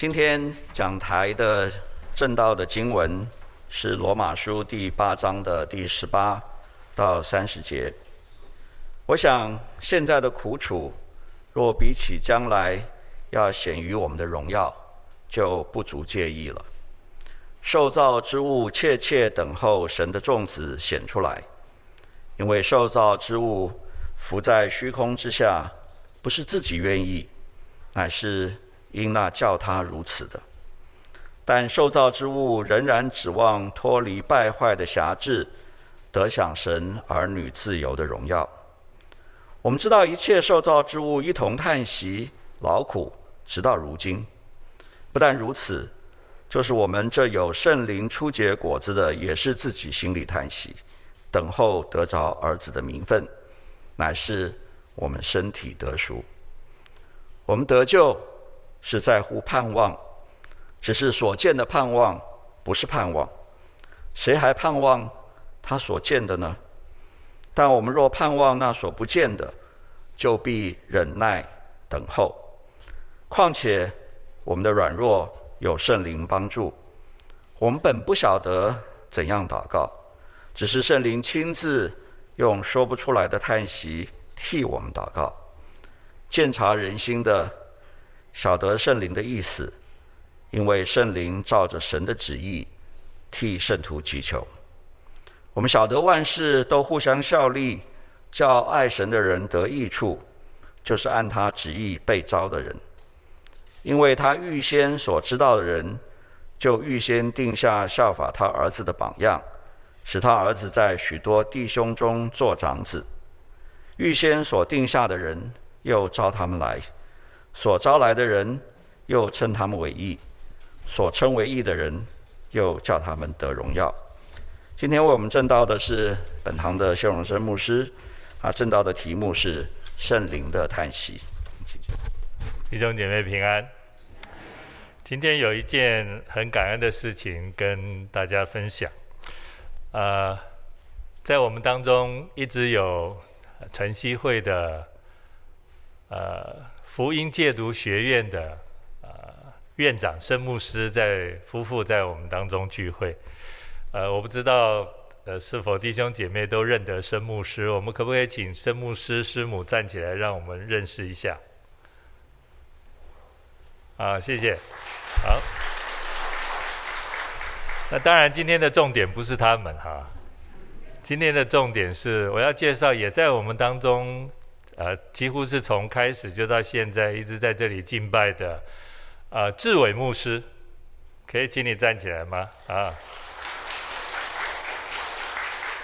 今天讲台的正道的经文是罗马书第八章的第十八到三十节。我想现在的苦楚，若比起将来要显于我们的荣耀，就不足介意了。受造之物切切等候神的众子显出来，因为受造之物伏在虚空之下，不是自己愿意，乃是因那叫他如此的。但受造之物仍然指望脱离败坏的辖制，得享神儿女自由的荣耀。我们知道一切受造之物一同叹息劳苦，直到如今。不但如此，就是我们这有圣灵初结果子的，也是自己心里叹息，等候得着儿子的名分，乃是我们身体得赎。我们得救是在乎盼望，只是所见的盼望不是盼望。谁还盼望他所见的呢？但我们若盼望那所不见的，就必忍耐等候。况且。我们的软弱有圣灵帮助，我们本不晓得怎样祷告，只是圣灵亲自用说不出来的叹息替我们祷告。鉴察人心的，晓得圣灵的意思，因为圣灵照着神的旨意替圣徒祈求。我们晓得万事都互相效力，叫爱神的人得益处，就是按他旨意被召的人。因为他预先所知道的人，就预先定下效法他儿子的榜样，使他儿子在许多弟兄中做长子。预先所定下的人，又召他们来；所招来的人，又称他们为义；所称为义的人，又叫他们得荣耀。今天为我们证道的是本堂的谢荣生牧师，啊，证道的题目是圣灵的叹息。弟兄姐妹平安。今天有一件很感恩的事情跟大家分享。呃，在我们当中一直有晨曦会的呃福音戒毒学院的呃院长申牧师在夫妇在我们当中聚会。呃，我不知道呃是否弟兄姐妹都认得申牧师，我们可不可以请申牧师师母站起来，让我们认识一下？啊，谢谢。好，那当然，今天的重点不是他们哈。今天的重点是我要介绍，也在我们当中，呃，几乎是从开始就到现在一直在这里敬拜的，呃，志伟牧师，可以请你站起来吗？啊，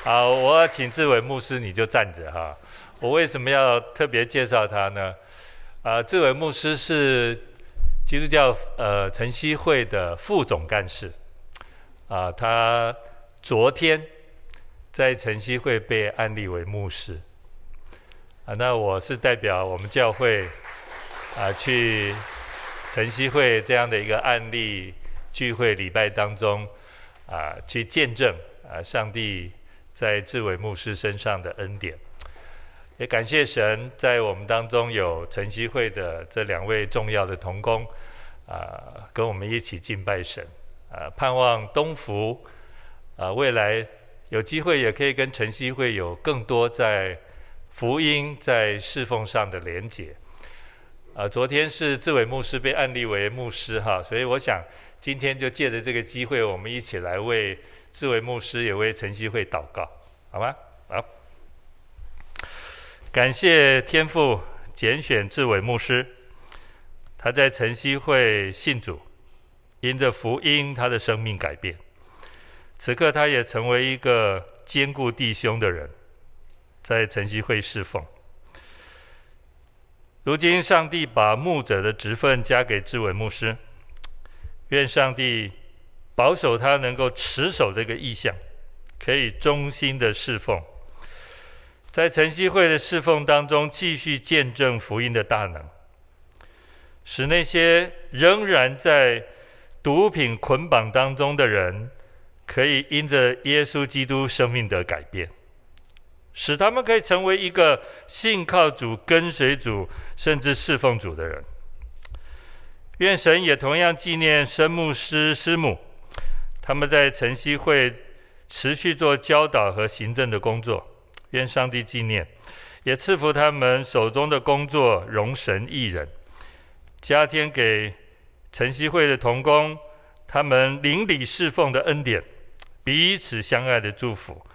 好，我请志伟牧师，你就站着哈。我为什么要特别介绍他呢？啊，志伟牧师是。基督教呃晨曦会的副总干事，啊，他昨天在晨曦会被安立为牧师，啊，那我是代表我们教会啊去晨曦会这样的一个案例聚会礼拜当中啊去见证啊上帝在志伟牧师身上的恩典。也感谢神，在我们当中有晨曦会的这两位重要的同工，啊、跟我们一起敬拜神，啊、盼望东福，啊、未来有机会也可以跟晨曦会有更多在福音在侍奉上的连结。啊、呃，昨天是志伟牧师被安立为牧师哈，所以我想今天就借着这个机会，我们一起来为志伟牧师也为晨曦会祷告，好吗？好。感谢天父拣选志伟牧师，他在晨曦会信主，因着福音，他的生命改变。此刻，他也成为一个坚固弟兄的人，在晨曦会侍奉。如今，上帝把牧者的职分加给志伟牧师，愿上帝保守他能够持守这个意向，可以忠心的侍奉。在晨曦会的侍奉当中，继续见证福音的大能，使那些仍然在毒品捆绑当中的人，可以因着耶稣基督生命的改变，使他们可以成为一个信靠主、跟随主，甚至侍奉主的人。愿神也同样纪念生牧师师母，他们在晨曦会持续做教导和行政的工作。愿上帝纪念，也赐福他们手中的工作，容神益人，加添给晨曦会的同工，他们邻里侍奉的恩典，彼此相爱的祝福，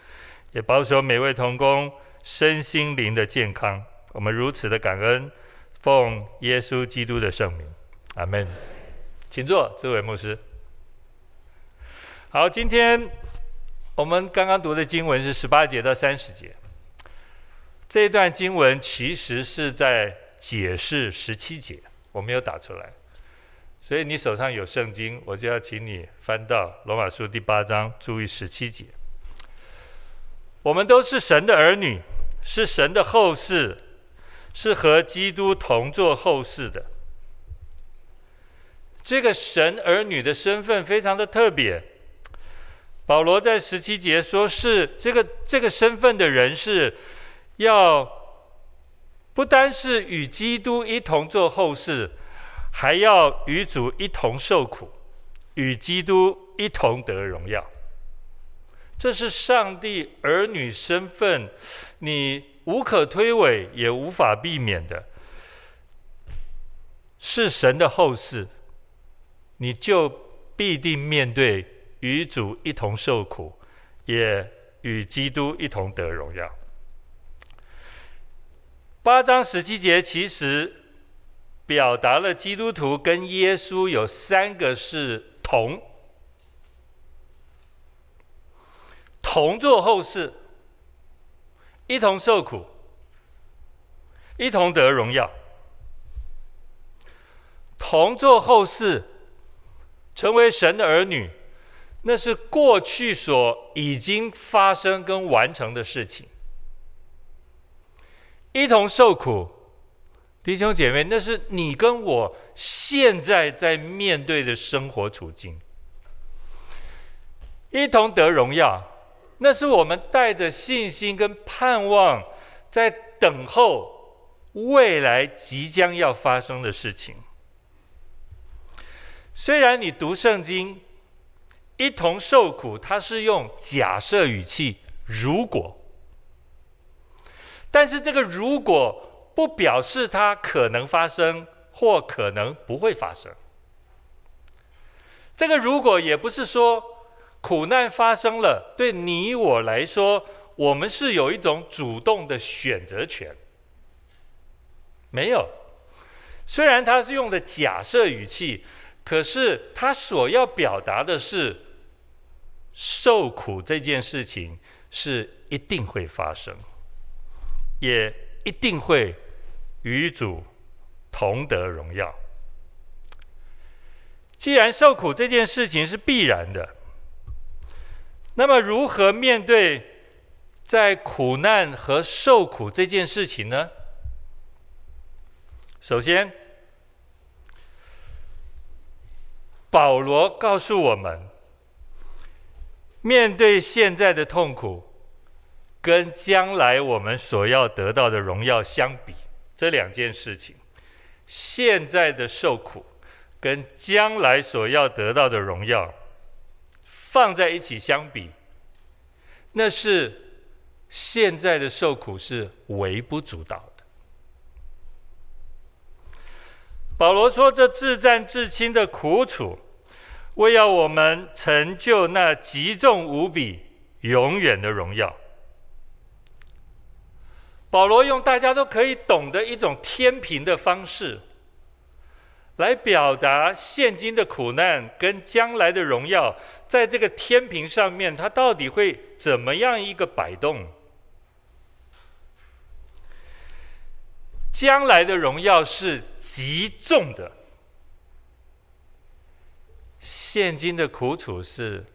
也保守每位同工身心灵的健康。我们如此的感恩，奉耶稣基督的圣名，阿门。请坐，这位牧师。好，今天我们刚刚读的经文是十八节到三十节。这段经文其实是在解释十七节，我没有打出来。所以你手上有圣经，我就要请你翻到罗马书第八章，注意十七节。我们都是神的儿女，是神的后嗣。是和基督同作后嗣的，这个神儿女的身份非常的特别。保罗在十七节说，是这个这个身份的人是要不单是与基督一同做后事，还要与主一同受苦，与基督一同得荣耀。这是上帝儿女身份，你。无可推诿，也无法避免的，是神的后嗣，你就必定面对与主一同受苦，也与基督一同得荣耀。八章十七节其实表达了基督徒跟耶稣有三个是同，同做后事。一同受苦，一同得荣耀，同做后事，成为神的儿女，那是过去所已经发生跟完成的事情。一同受苦，弟兄姐妹，那是你跟我现在在面对的生活处境。一同得荣耀。那是我们带着信心跟盼望，在等候未来即将要发生的事情。虽然你读圣经，一同受苦，它是用假设语气“如果”，但是这个“如果”不表示它可能发生或可能不会发生。这个“如果”也不是说。苦难发生了，对你我来说，我们是有一种主动的选择权。没有，虽然他是用的假设语气，可是他所要表达的是，受苦这件事情是一定会发生，也一定会与主同得荣耀。既然受苦这件事情是必然的。那么，如何面对在苦难和受苦这件事情呢？首先，保罗告诉我们，面对现在的痛苦，跟将来我们所要得到的荣耀相比，这两件事情，现在的受苦跟将来所要得到的荣耀。放在一起相比，那是现在的受苦是微不足道的。保罗说：“这自战至轻的苦楚，为要我们成就那极重无比、永远的荣耀。”保罗用大家都可以懂的一种天平的方式。来表达现今的苦难跟将来的荣耀，在这个天平上面，它到底会怎么样一个摆动？将来的荣耀是极重的，现今的苦楚是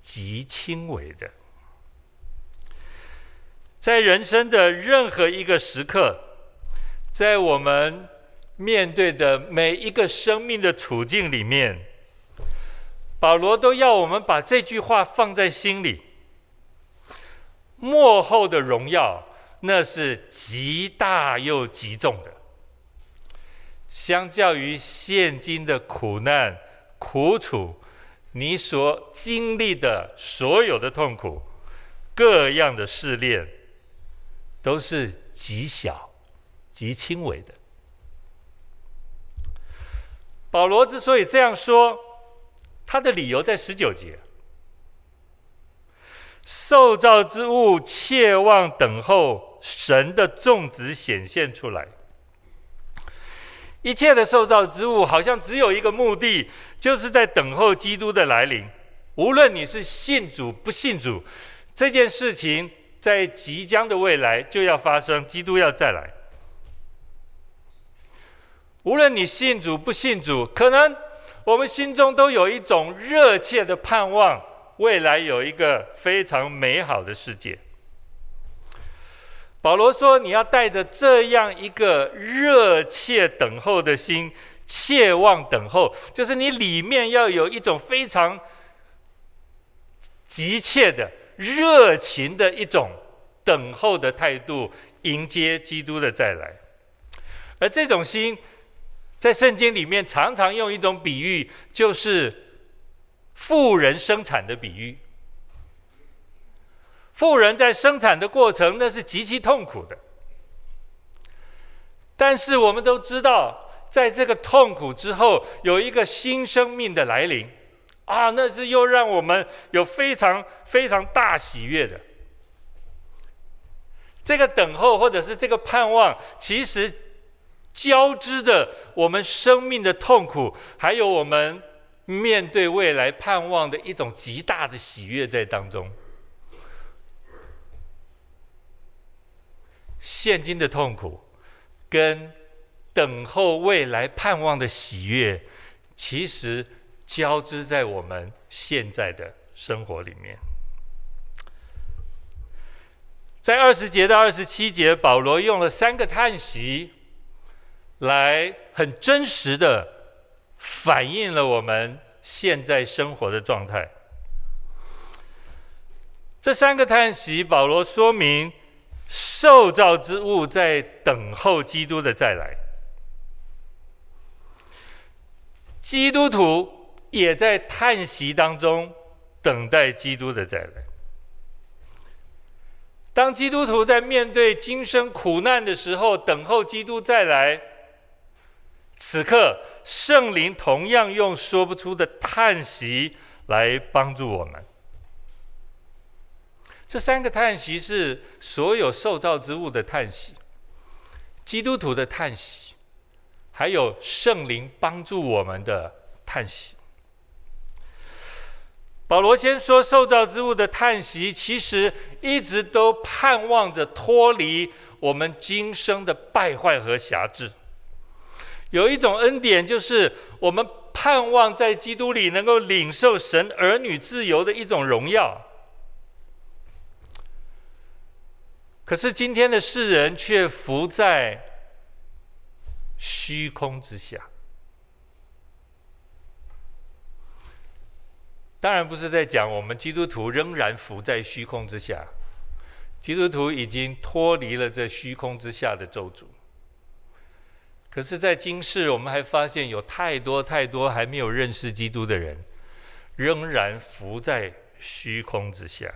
极轻微的。在人生的任何一个时刻，在我们。面对的每一个生命的处境里面，保罗都要我们把这句话放在心里。末后的荣耀，那是极大又极重的；相较于现今的苦难、苦楚，你所经历的所有的痛苦、各样的试炼，都是极小、极轻微的。保罗之所以这样说，他的理由在十九节：受造之物切望等候神的众子显现出来。一切的受造之物，好像只有一个目的，就是在等候基督的来临。无论你是信主不信主，这件事情在即将的未来就要发生，基督要再来。无论你信主不信主，可能我们心中都有一种热切的盼望，未来有一个非常美好的世界。保罗说：“你要带着这样一个热切等候的心，切望等候，就是你里面要有一种非常急切的、热情的一种等候的态度，迎接基督的再来。而这种心，在圣经里面常常用一种比喻，就是富人生产的比喻。”富人在生产的过程，那是极其痛苦的。但是我们都知道，在这个痛苦之后，有一个新生命的来临，啊，那是又让我们有非常非常大喜悦的。这个等候或者是这个盼望，其实交织着我们生命的痛苦，还有我们面对未来盼望的一种极大的喜悦在当中。现今的痛苦，跟等候未来盼望的喜悦，其实交织在我们现在的生活里面。在二十节到二十七节，保罗用了三个叹息，来很真实的反映了我们现在生活的状态。这三个叹息，保罗说明。受造之物在等候基督的再来，基督徒也在叹息当中等待基督的再来。当基督徒在面对今生苦难的时候，等候基督再来，此刻圣灵同样用说不出的叹息来帮助我们。这三个叹息是所有受造之物的叹息，基督徒的叹息，还有圣灵帮助我们的叹息。保罗先说，受造之物的叹息，其实一直都盼望着脱离我们今生的败坏和辖制。有一种恩典，就是我们盼望在基督里能够领受神儿女自由的一种荣耀。可是今天的世人却浮在虚空之下。当然不是在讲我们基督徒仍然浮在虚空之下，基督徒已经脱离了这虚空之下的咒诅。可是，在今世，我们还发现有太多太多还没有认识基督的人，仍然浮在虚空之下。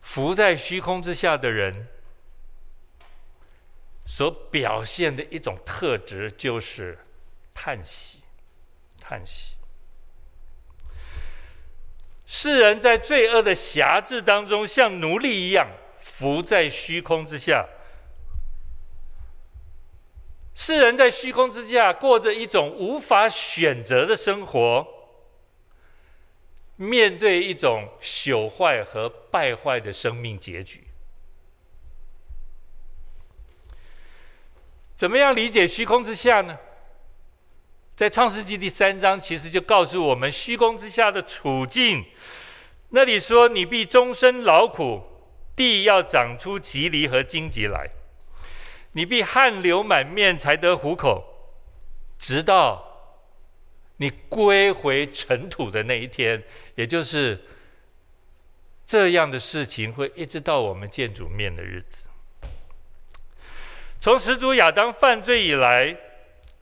浮在虚空之下的人，所表现的一种特质就是叹息，叹息。世人在罪恶的辖制当中，像奴隶一样浮在虚空之下。世人在虚空之下过着一种无法选择的生活。面对一种朽坏和败坏的生命结局，怎么样理解虚空之下呢？在创世纪第三章，其实就告诉我们虚空之下的处境。那里说：“你必终身劳苦，地要长出蒺藜和荆棘来，你必汗流满面才得糊口，直到。”你归回尘土的那一天，也就是这样的事情，会一直到我们见主面的日子。从始祖亚当犯罪以来，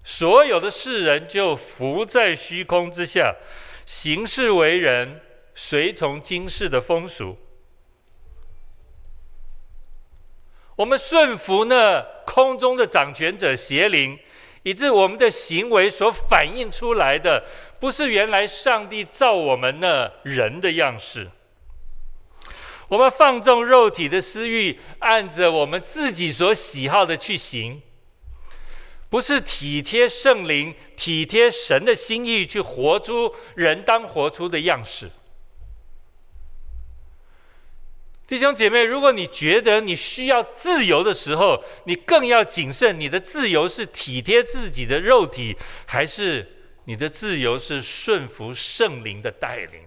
所有的世人就浮在虚空之下，行事为人随从今世的风俗。我们顺服那空中的掌权者邪灵，以致我们的行为所反映出来的，不是原来上帝造我们那人的样式。我们放纵肉体的私欲，按着我们自己所喜好的去行，不是体贴圣灵、体贴神的心意，去活出人当活出的样式。弟兄姐妹，如果你觉得你需要自由的时候，你更要谨慎。你的自由是体贴自己的肉体，还是你的自由是顺服圣灵的带领？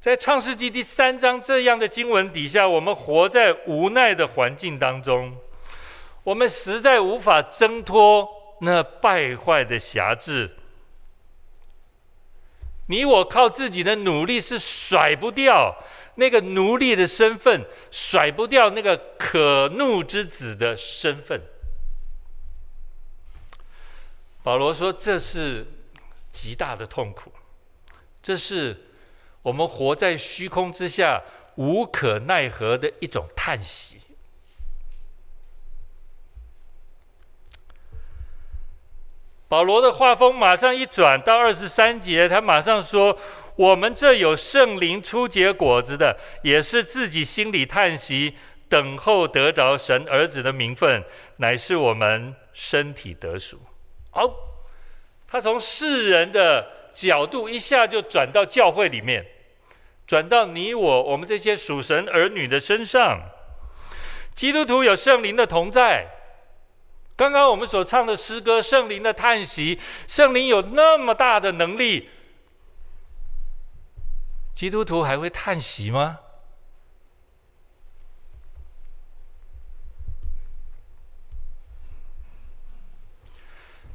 在创世纪第三章这样的经文底下，我们活在无奈的环境当中，我们实在无法挣脱那败坏的辖制。你我靠自己的努力是甩不掉那个奴隶的身份，甩不掉那个可怒之子的身份。保罗说：“这是极大的痛苦，这是我们活在虚空之下无可奈何的一种叹息。”保罗的画风马上一转到二十三节，他马上说：“我们这有圣灵初结果子的，也是自己心里叹息，等候得着神儿子的名分，乃是我们身体得赎。”好，他从世人的角度一下就转到教会里面，转到你我我们这些属神儿女的身上。基督徒有圣灵的同在。刚刚我们所唱的诗歌，圣灵的叹息，圣灵有那么大的能力，基督徒还会叹息吗？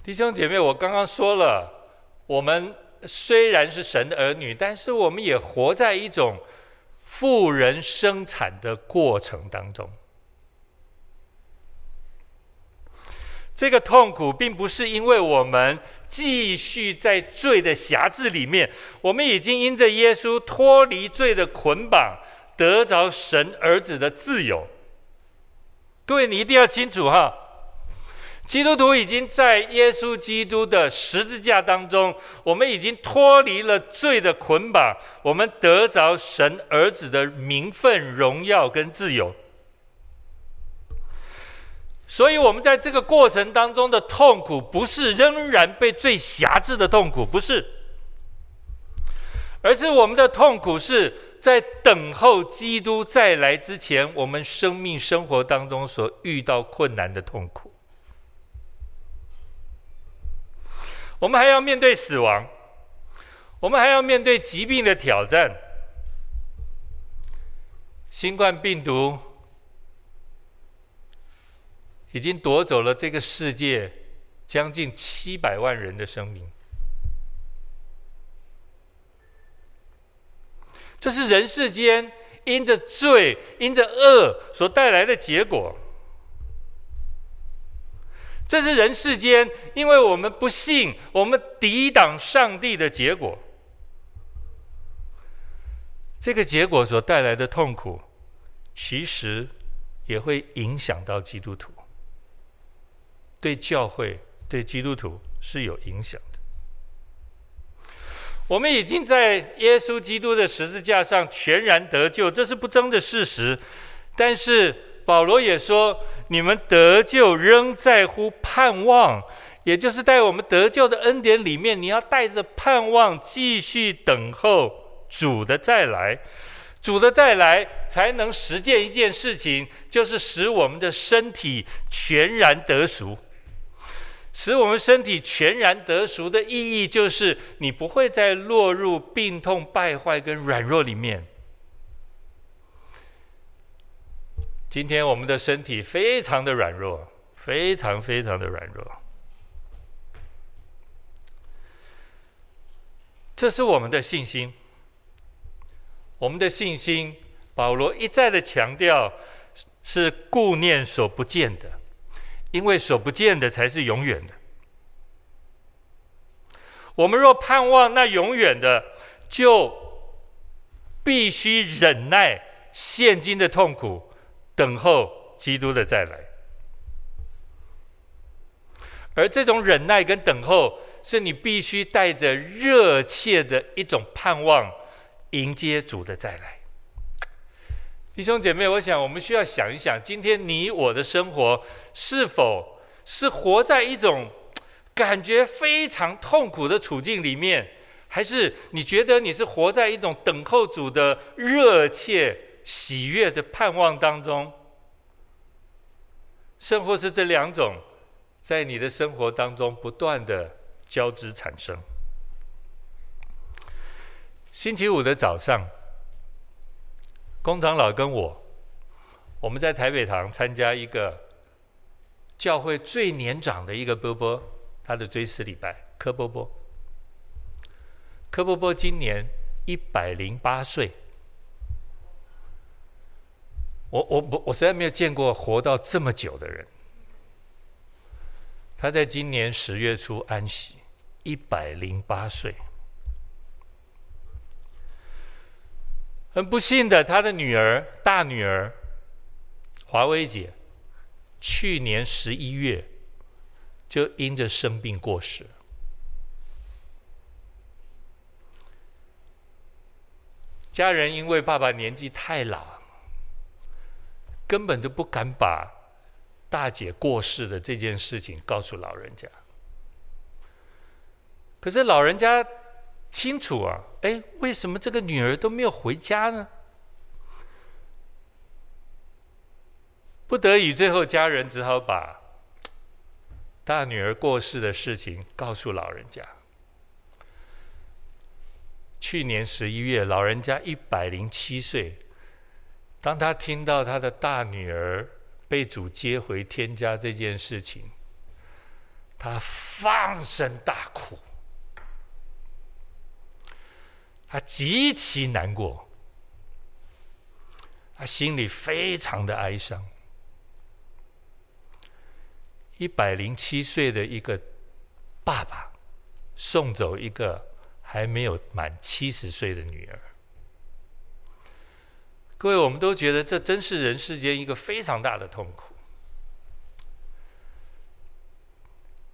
弟兄姐妹，我刚刚说了，我们虽然是神的儿女，但是我们也活在一种富人生产的过程当中。这个痛苦并不是因为我们继续在罪的辖制里面，我们已经因着耶稣脱离罪的捆绑，得着神儿子的自由。各位，你一定要清楚哈，基督徒已经在耶稣基督的十字架当中，我们已经脱离了罪的捆绑，我们得着神儿子的名分、荣耀跟自由。所以，我们在这个过程当中的痛苦，不是仍然被最辖制的痛苦，不是，而是我们的痛苦是在等候基督再来之前，我们生命生活当中所遇到困难的痛苦。我们还要面对死亡，我们还要面对疾病的挑战，新冠病毒。已经夺走了这个世界将近七百万人的生命，这是人世间因着罪、因着恶所带来的结果。这是人世间因为我们不信、我们抵挡上帝的结果。这个结果所带来的痛苦，其实也会影响到基督徒。对教会、对基督徒是有影响的。我们已经在耶稣基督的十字架上全然得救，这是不争的事实。但是保罗也说：“你们得救仍在乎盼望，也就是在我们得救的恩典里面，你要带着盼望继续等候主的再来。主的再来才能实践一件事情，就是使我们的身体全然得赎。”使我们身体全然得赎的意义，就是你不会再落入病痛、败坏跟软弱里面。今天我们的身体非常的软弱，非常非常的软弱。这是我们的信心，我们的信心保罗一再的强调，是顾念所不见的，因为所不见的才是永远的。我们若盼望那永远的，就必须忍耐现今的痛苦，等候基督的再来。而这种忍耐跟等候，是你必须带着热切的一种盼望，迎接主的再来。弟兄姐妹，我想我们需要想一想，今天你我的生活是否是活在一种感觉非常痛苦的处境里面，还是你觉得你是活在一种等候主的热切喜悦的盼望当中？甚或是这两种，在你的生活当中不断的交织产生？星期五的早上。工长老跟我，我们在台北堂参加一个教会最年长的一个波波，他的追思礼拜，柯波波。柯波波今年一百零八岁，我我我我实在没有见过活到这么久的人。他在今年十月初安息，一百零八岁。很不幸的，他的女儿，大女儿华薇姐，去年十一月就因着生病过世。家人因为爸爸年纪太老，根本都不敢把大姐过世的这件事情告诉老人家。可是老人家。清楚啊，哎，为什么这个女儿都没有回家呢？不得已，最后家人只好把大女儿过世的事情告诉老人家。去年十一月，老人家一百零七岁，当他听到他的大女儿被主接回天家这件事情，他放声大哭。他极其难过，他心里非常的哀伤。一百零七岁的一个爸爸，送走一个还没有满七十岁的女儿。各位，我们都觉得这真是人世间一个非常大的痛苦。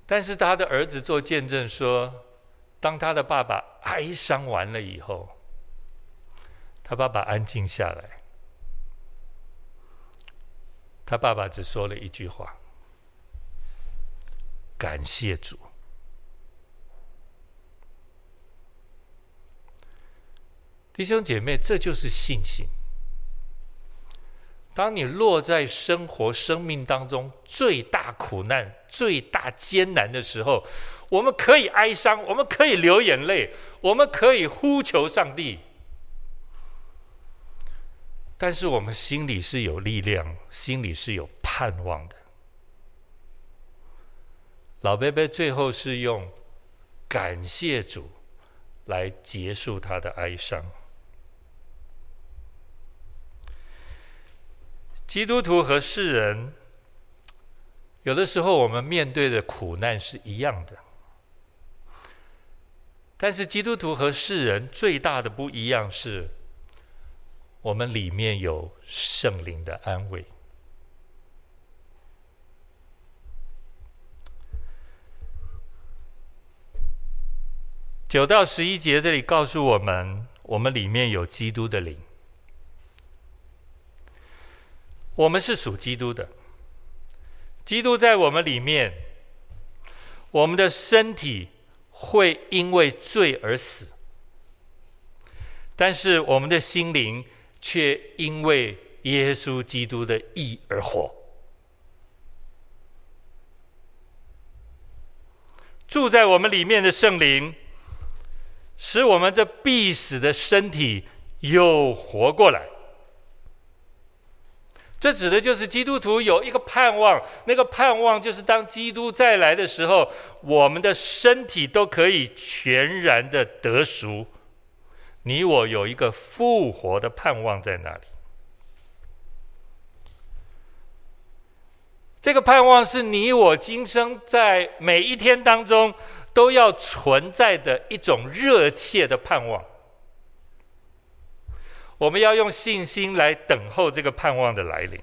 但是他的儿子做见证说，当他的爸爸哀伤完了以后，他爸爸安静下来。他爸爸只说了一句话：“感谢主。”弟兄姐妹，这就是信心。当你落在生活、生命当中最大苦难、最大艰难的时候，我们可以哀伤，我们可以流眼泪，我们可以呼求上帝，但是我们心里是有力量，心里是有盼望的。老伯伯最后是用感谢主来结束他的哀伤。基督徒和世人，有的时候我们面对的苦难是一样的。但是基督徒和世人最大的不一样是，我们里面有圣灵的安慰。九到十一节这里告诉我们，我们里面有基督的灵，我们是属基督的，基督在我们里面，我们的身体。会因为罪而死，但是我们的心灵却因为耶稣基督的义而活。住在我们里面的圣灵，使我们这必死的身体又活过来。这指的就是基督徒有一个盼望，那个盼望就是当基督再来的时候，我们的身体都可以全然的得赎，你我有一个复活的盼望在那里。这个盼望是你我今生在每一天当中都要存在的一种热切的盼望。我们要用信心来等候这个盼望的来临。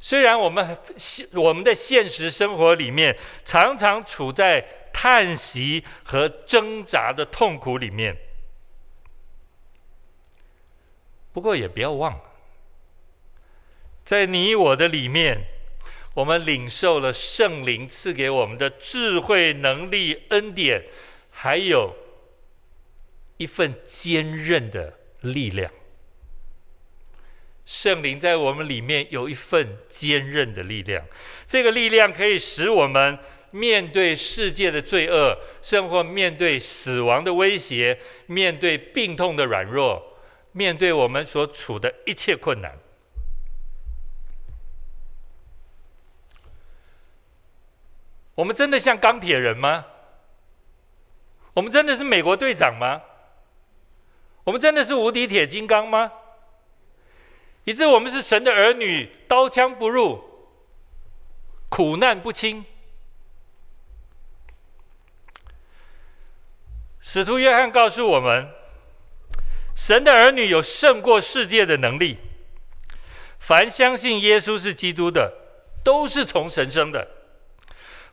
虽然我们现我们的现实生活里面常常处在叹息和挣扎的痛苦里面，不过也不要忘了，在你我的里面，我们领受了圣灵赐给我们的智慧、能力、恩典，还有一份坚韧的力量。圣灵在我们里面有一份坚韧的力量，这个力量可以使我们面对世界的罪恶，甚或面对死亡的威胁，面对病痛的软弱，面对我们所处的一切困难。我们真的像钢铁人吗？我们真的是美国队长吗？我们真的是无敌铁金刚吗？以致我们是神的儿女，刀枪不入，苦难不侵。使徒约翰告诉我们，神的儿女有胜过世界的能力。凡相信耶稣是基督的，都是从神生的。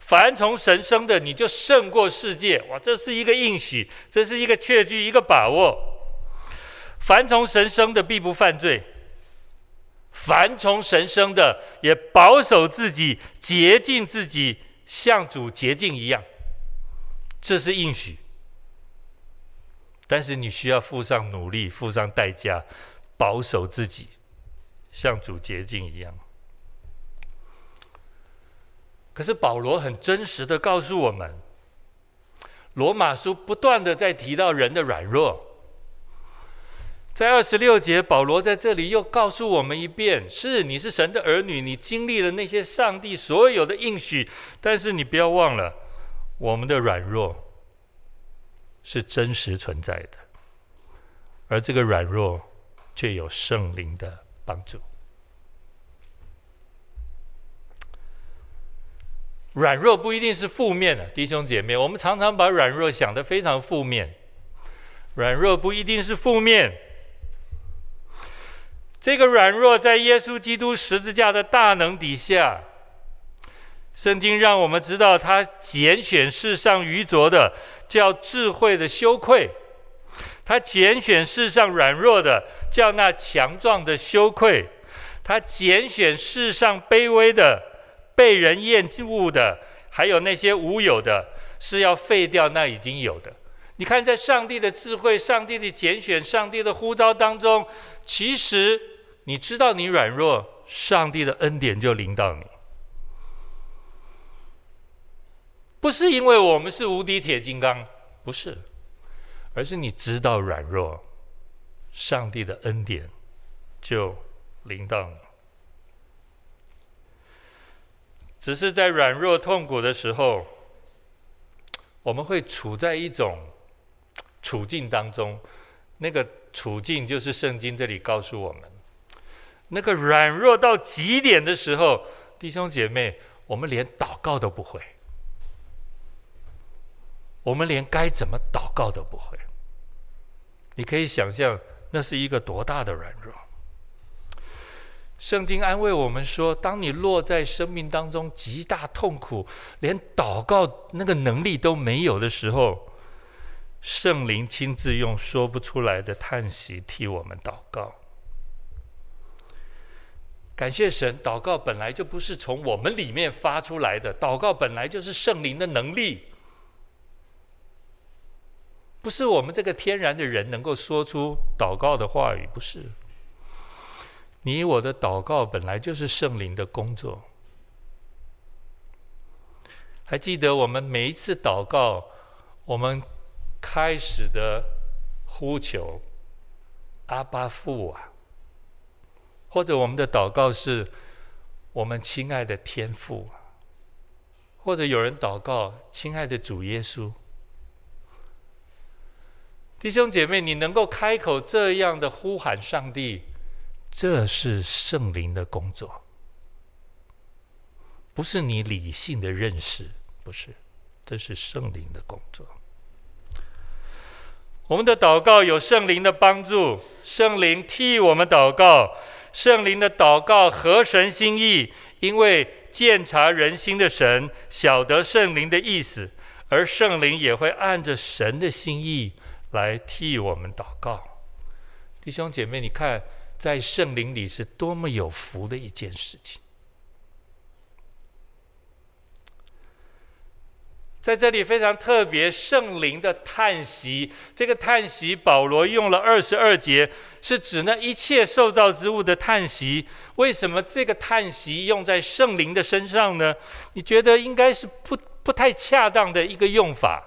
凡从神生的，你就胜过世界。哇，这是一个应许，这是一个确据，一个把握。凡从神生的，必不犯罪。凡从神生的，也保守自己，洁净自己，像主洁净一样。这是应许，但是你需要付上努力，付上代价，保守自己，像主洁净一样。可是保罗很真实的告诉我们，罗马书不断的在提到人的软弱。在二十六节，保罗在这里又告诉我们一遍：是，你是神的儿女，你经历了那些上帝所有的应许，但是你不要忘了，我们的软弱是真实存在的，而这个软弱却有圣灵的帮助。软弱不一定是负面的，弟兄姐妹，我们常常把软弱想得非常负面，软弱不一定是负面。这个软弱在耶稣基督十字架的大能底下，圣经让我们知道，他拣选世上愚拙的，叫智慧的羞愧；他拣选世上软弱的，叫那强壮的羞愧；他拣选世上卑微的、被人厌恶的，还有那些无有的，是要废掉那已经有的。你看，在上帝的智慧、上帝的拣选、上帝的呼召当中，其实。你知道你软弱，上帝的恩典就临到你，不是因为我们是无敌铁金刚，不是，而是你知道软弱，上帝的恩典就临到你。只是在软弱痛苦的时候，我们会处在一种处境当中，那个处境就是圣经这里告诉我们。那个软弱到极点的时候，弟兄姐妹，我们连祷告都不会，我们连该怎么祷告都不会。你可以想象，那是一个多大的软弱。圣经安慰我们说，当你落在生命当中极大痛苦，连祷告那个能力都没有的时候，圣灵亲自用说不出来的叹息替我们祷告。感谢神，祷告本来就不是从我们里面发出来的，祷告本来就是圣灵的能力，不是我们这个天然的人能够说出祷告的话语，不是。你我的祷告本来就是圣灵的工作。还记得我们每一次祷告，我们开始的呼求，阿爸父啊。或者我们的祷告是“我们亲爱的天父”，或者有人祷告“亲爱的主耶稣”。弟兄姐妹，你能够开口这样的呼喊上帝，这是圣灵的工作。不是你理性的认识，不是，这是圣灵的工作。我们的祷告有圣灵的帮助，圣灵替我们祷告，圣灵的祷告合神心意，因为鉴察人心的神晓得圣灵的意思，而圣灵也会按着神的心意来替我们祷告。弟兄姐妹，你看，在圣灵里是多么有福的一件事情。在这里非常特别，圣灵的叹息。这个叹息，保罗用了二十二节，是指那一切受造之物的叹息。为什么这个叹息用在圣灵的身上呢？你觉得应该是不不太恰当的一个用法。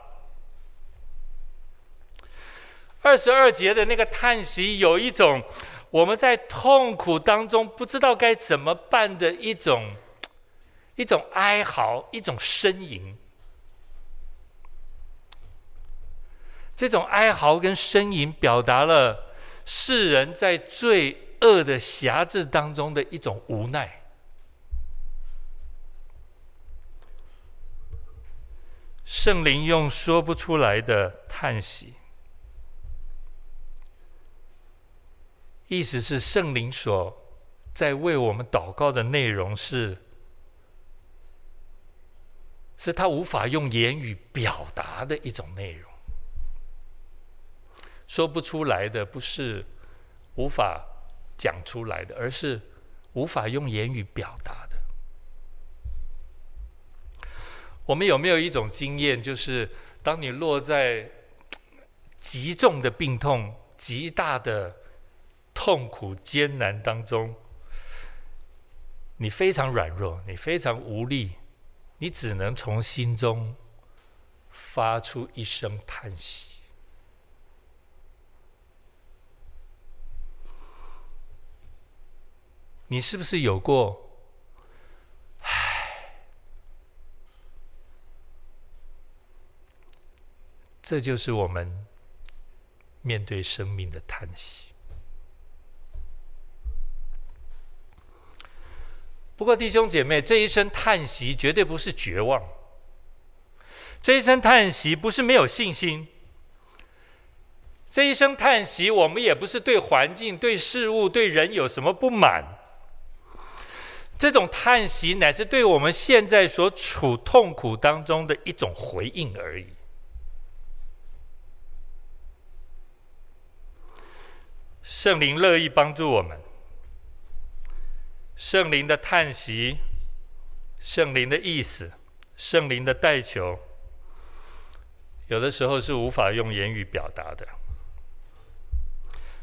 二十二节的那个叹息，有一种我们在痛苦当中不知道该怎么办的一种一种哀嚎，一种呻吟。这种哀嚎跟呻吟，表达了世人在罪恶的辖制当中的一种无奈。圣灵用说不出来的叹息，意思是圣灵所在为我们祷告的内容是，是他无法用言语表达的一种内容。说不出来的不是无法讲出来的，而是无法用言语表达的。我们有没有一种经验，就是当你落在极重的病痛、极大的痛苦、艰难当中，你非常软弱，你非常无力，你只能从心中发出一声叹息。你是不是有过？这就是我们面对生命的叹息。不过，弟兄姐妹，这一声叹息绝对不是绝望，这一声叹息不是没有信心，这一声叹息，我们也不是对环境、对事物、对人有什么不满。这种叹息乃是对我们现在所处痛苦当中的一种回应而已。圣灵乐意帮助我们，圣灵的叹息，圣灵的意思，圣灵的代求，有的时候是无法用言语表达的。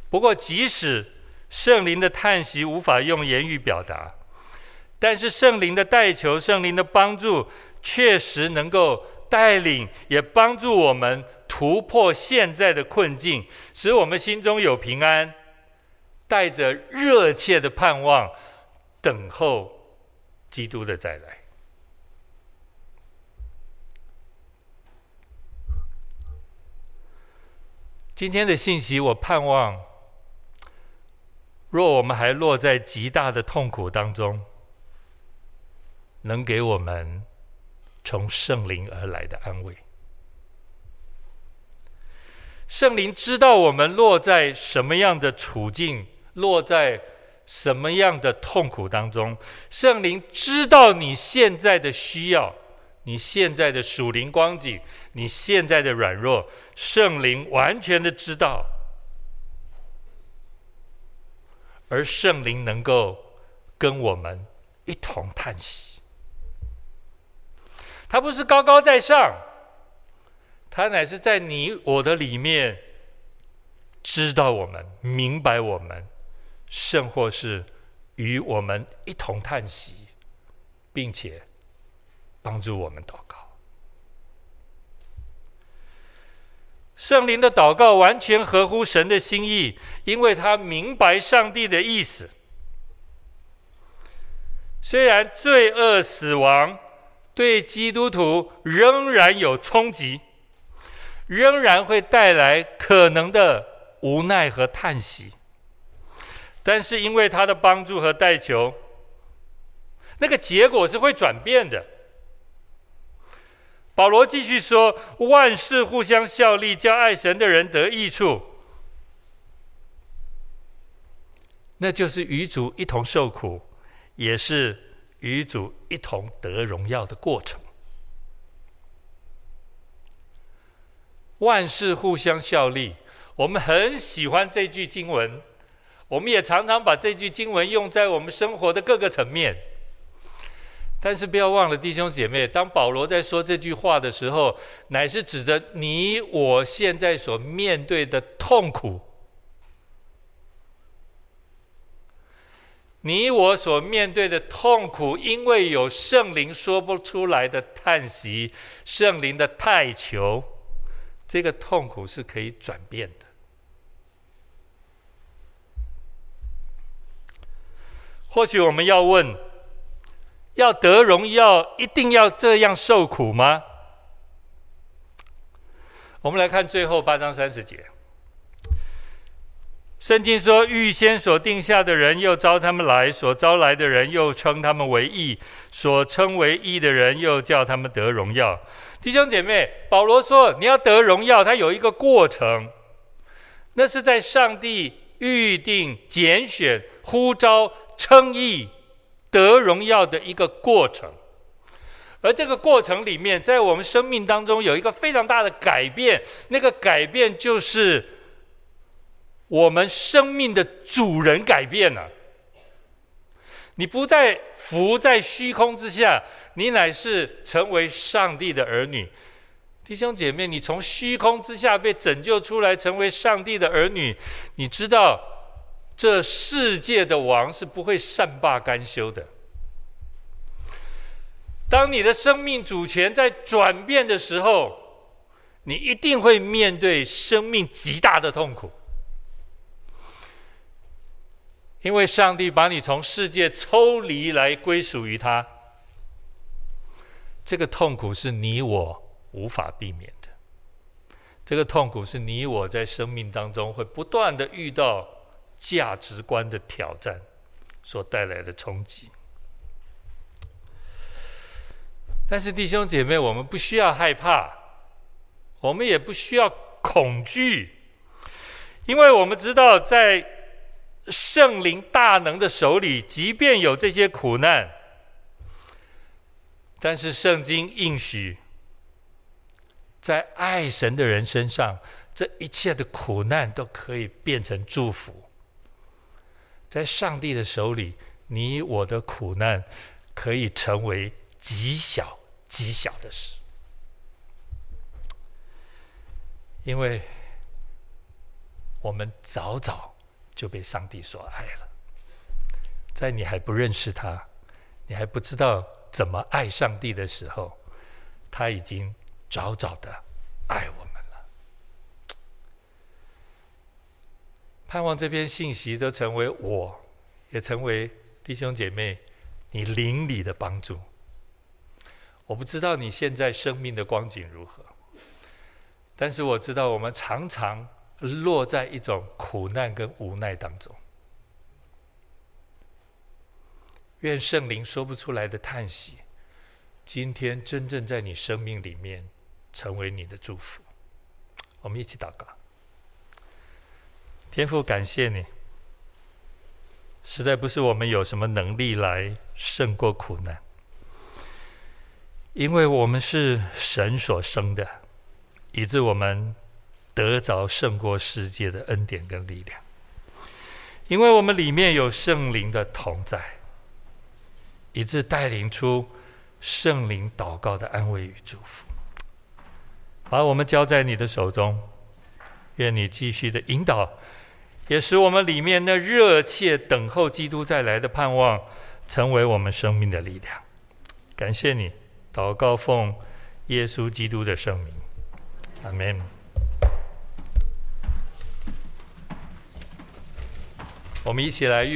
不过，即使圣灵的叹息无法用言语表达，但是圣灵的代求，圣灵的帮助，确实能够带领，也帮助我们突破现在的困境，使我们心中有平安，带着热切的盼望，等候基督的再来。今天的信息，我盼望，若我们还落在极大的痛苦当中，能给我们从圣灵而来的安慰。圣灵知道我们落在什么样的处境，落在什么样的痛苦当中。圣灵知道你现在的需要，你现在的属灵光景，你现在的软弱，圣灵完全的知道，而圣灵能够跟我们一同叹息。他不是高高在上，他乃是在你我的里面，知道我们，明白我们，甚或是与我们一同叹息，并且帮助我们祷告。圣灵的祷告完全合乎神的心意，因为他明白上帝的意思。虽然罪恶、死亡，对基督徒仍然有冲击，仍然会带来可能的无奈和叹息。但是因为他的帮助和代求，那个结果是会转变的。保罗继续说：“万事互相效力，叫爱神的人得益处。”那就是与主一同受苦，也是与主一同得荣耀的过程。万事互相效力，我们很喜欢这句经文，我们也常常把这句经文用在我们生活的各个层面。但是不要忘了，弟兄姐妹，当保罗在说这句话的时候，乃是指着你我现在所面对的痛苦。你我所面对的痛苦，因为有圣灵说不出来的叹息，圣灵的太求，这个痛苦是可以转变的。或许我们要问：要得荣耀，一定要这样受苦吗？我们来看最后八章三十节。圣经说：“预先所定下的人，又招他们来；所招来的人，又称他们为义；所称为义的人，又叫他们得荣耀。”弟兄姐妹，保罗说：“你要得荣耀，它有一个过程，那是在上帝预定、拣选、呼召、称义、得荣耀的一个过程。而这个过程里面，在我们生命当中有一个非常大的改变，那个改变就是。”我们生命的主人改变了，你不再浮在虚空之下，你乃是成为上帝的儿女。弟兄姐妹，你从虚空之下被拯救出来，成为上帝的儿女，你知道这世界的王是不会善罢甘休的。当你的生命主权在转变的时候，你一定会面对生命极大的痛苦。因为上帝把你从世界抽离来归属于他，这个痛苦是你我无法避免的。这个痛苦是你我在生命当中会不断的遇到价值观的挑战所带来的冲击。但是弟兄姐妹，我们不需要害怕，我们也不需要恐惧，因为我们知道在。圣灵大能的手里，即便有这些苦难，但是圣经应许，在爱神的人身上，这一切的苦难都可以变成祝福。在上帝的手里，你我的苦难可以成为极小极小的事，因为我们早早。就被上帝所爱了。在你还不认识他，你还不知道怎么爱上帝的时候，他已经早早的爱我们了。盼望这篇信息都成为我，也成为弟兄姐妹你灵里的帮助。我不知道你现在生命的光景如何，但是我知道我们常常。落在一种苦难跟无奈当中，愿圣灵说不出来的叹息，今天真正在你生命里面成为你的祝福。我们一起祷告，天父，感谢你，实在不是我们有什么能力来胜过苦难，因为我们是神所生的，以致我们。得着胜过世界的恩典跟力量，因为我们里面有圣灵的同在，以致带领出圣灵祷告的安慰与祝福。把我们交在你的手中，愿你继续的引导，也使我们里面那热切等候基督再来的盼望，成为我们生命的力量。感谢你，祷告奉耶稣基督的圣名，阿门。我们一起来预。